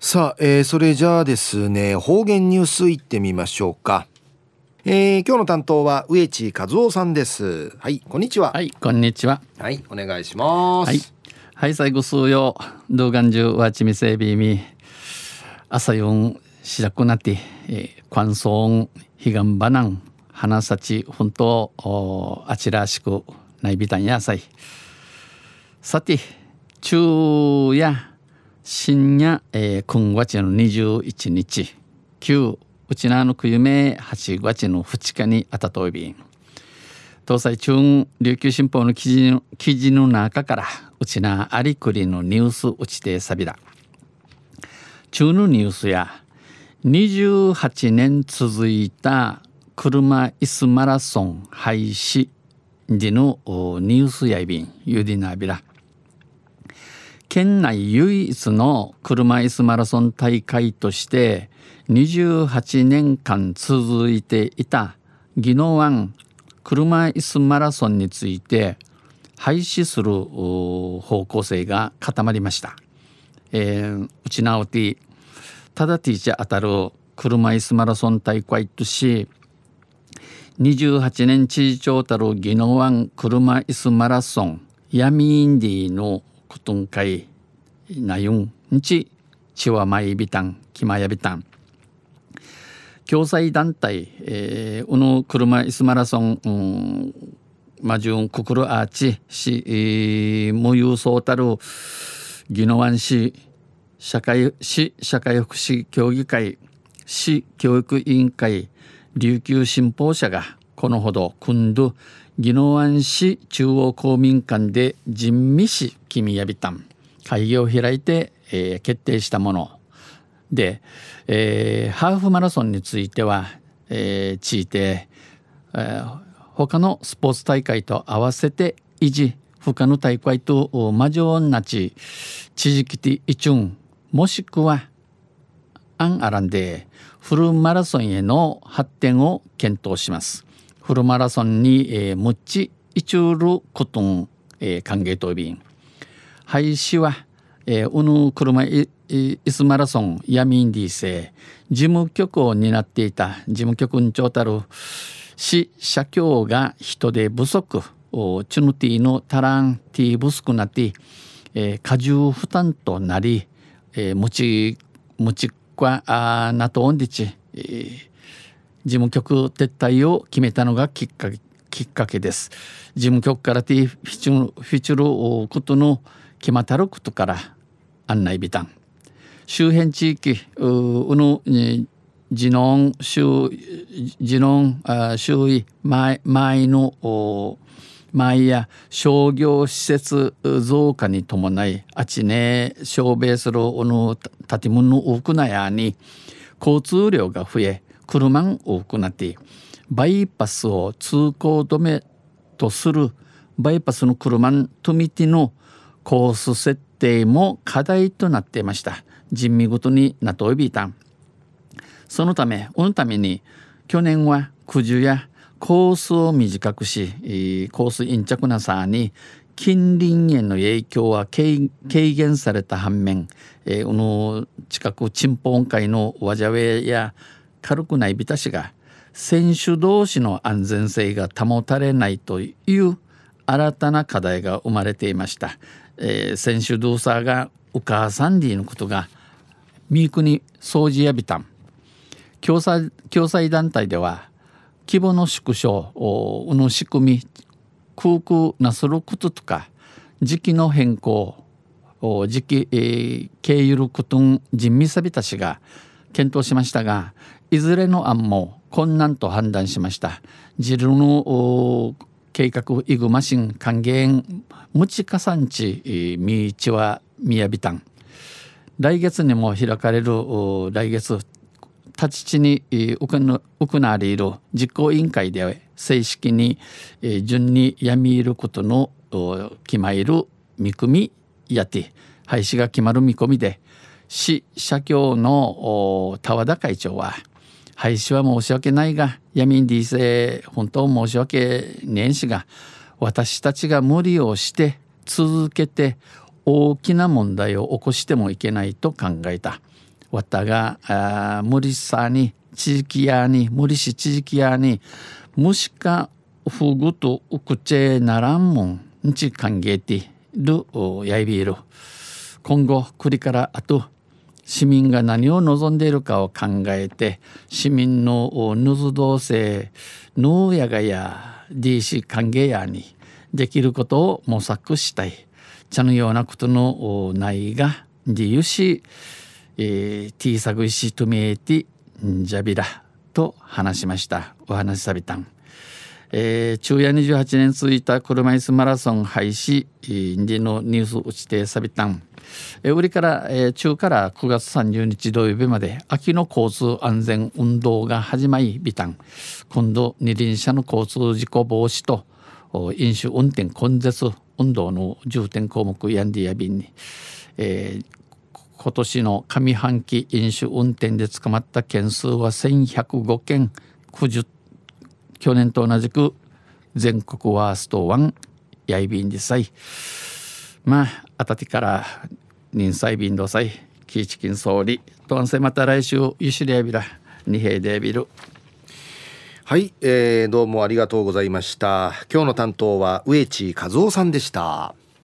さあ、えー、それじゃあですね方言ニュースいってみましょうか。えー、今日の担当は植地和夫さんです。はいこんにちは。はいこんにちは。はいお願いします。はい。はい最後数曜動画中はちみせびみ。朝四しらくなって、えー、乾燥彼岸バナン。花咲本当あちらしくないびたんやさい。さて昼夜深夜、えー、今月の21日旧うちなのくゆめ8月の2日にあたといびん。東西中琉球新報の記事の記事の中からうちなありくりのニュースうちてさびら中のニュースや28年続いた車椅子マラソン廃止時のニュースやいびん。ゆりなびら県内唯一の車椅子マラソン大会として28年間続いていた宜野湾車椅子マラソンについて廃止する方向性が固まりました。えー、うちなおてただティーチャ当たる車椅子マラソン大会とし28年知事長たる宜野湾車椅子マラソンヤミインディのことんかいなゆんんちちわまいびたんきまやびたん共済団体、えー、うの車椅子マラソン、うん、マジュンククルアーチし、えー、無有そうたる宜野湾市社会市社会福祉協議会市教育委員会琉球新報社がこのほど今度宜野湾市中央公民館で人味市君やびたん会議を開いて、えー、決定したもので、えー、ハーフマラソンについては、えー、地いて、えー、他のスポーツ大会と合わせて維持他の大会とマジョンナチ地域的イチュンもしくはアンアランでフルマラソンへの発展を検討します。フルマラソンに、えー、むっちいちゅることん、えー、歓迎とびん。廃止は、えー、うぬ車いイスマラソンヤミンディセ事務局を担っていた事務局に長たる市社協が人手不足おチュヌティのタランティブスクナティ、え、過重負担となり、えー、ムチムチクあナトオンディチ、えー、事務局撤退を決めたのがきっかけきっかけです。事務局からティフィチュフィチュルことの決まったることから案内ビタン周辺地域うのジノン周ジノン周囲前前の前や商業施設増加に伴いあちね小米するの建物の多くなやに交通量が増え車が多くなってバイパスを通行止めとするバイパスの車とみてのコース設定も課題となっていました。人味ごとになといびいた。そのためこのために去年は九十やコースを短くしコース陰着なさに近隣への影響は軽減された反面、えー、この近くチンポン会のワジャウェや軽くないビタシが選手同士の安全性が保たれないという新たな課題が生まれていました。えー、選手同士がお母さんディのことがミークに掃除やびたん共済共済団体では規模の縮小の仕組み空空なすることとか時期の変更時期、えー、経由ることん人味さびたしが検討しましたがいずれの案も困難と判断しました。ジルの計画イグマシン還元ムチカ産地ミーチワミヤビタン来月にも開かれる来月立ち地に行われる実行委員会で正式に順に闇いることの決まる見組みやて廃止が決まる見込みで市社協の田和田会長は廃止は申し訳ないが闇にせ本当申し訳ねえしが私たちが無理をして続けて大きな問題を起こしてもいけないと考えた。わたがあ無理さに地域やに無理し地域やにもしかふぐとうくちならんもんんち歓迎てるやいびる今後栗からあと市民が何を望んでいるかを考えて市民のぬず同性ぬやがや DC 歓迎やにできることを模索したい茶のようなことのないが理由し、えー、T サグイシトメーティジャビラと話しましたお話しさびたん。えー、昼夜28年続いた車椅子マラソン廃止でのニュース打ちてさびたん。え、売りから、え、中から9月30日土曜日まで秋の交通安全運動が始まりビタン。今度二輪車の交通事故防止と飲酒運転根絶運動の重点項目ヤンディアビンに、えー、今年の上半期飲酒運転で捕まった件数は1105件。90去年と同じく全国ワースト1やいびんでさいまああたてから人災便どさいキーチキン総理とんせまた来週ゆしりやびら二平でビルはい、えー、どうもありがとうございました。今日の担当は植地和夫さんでした。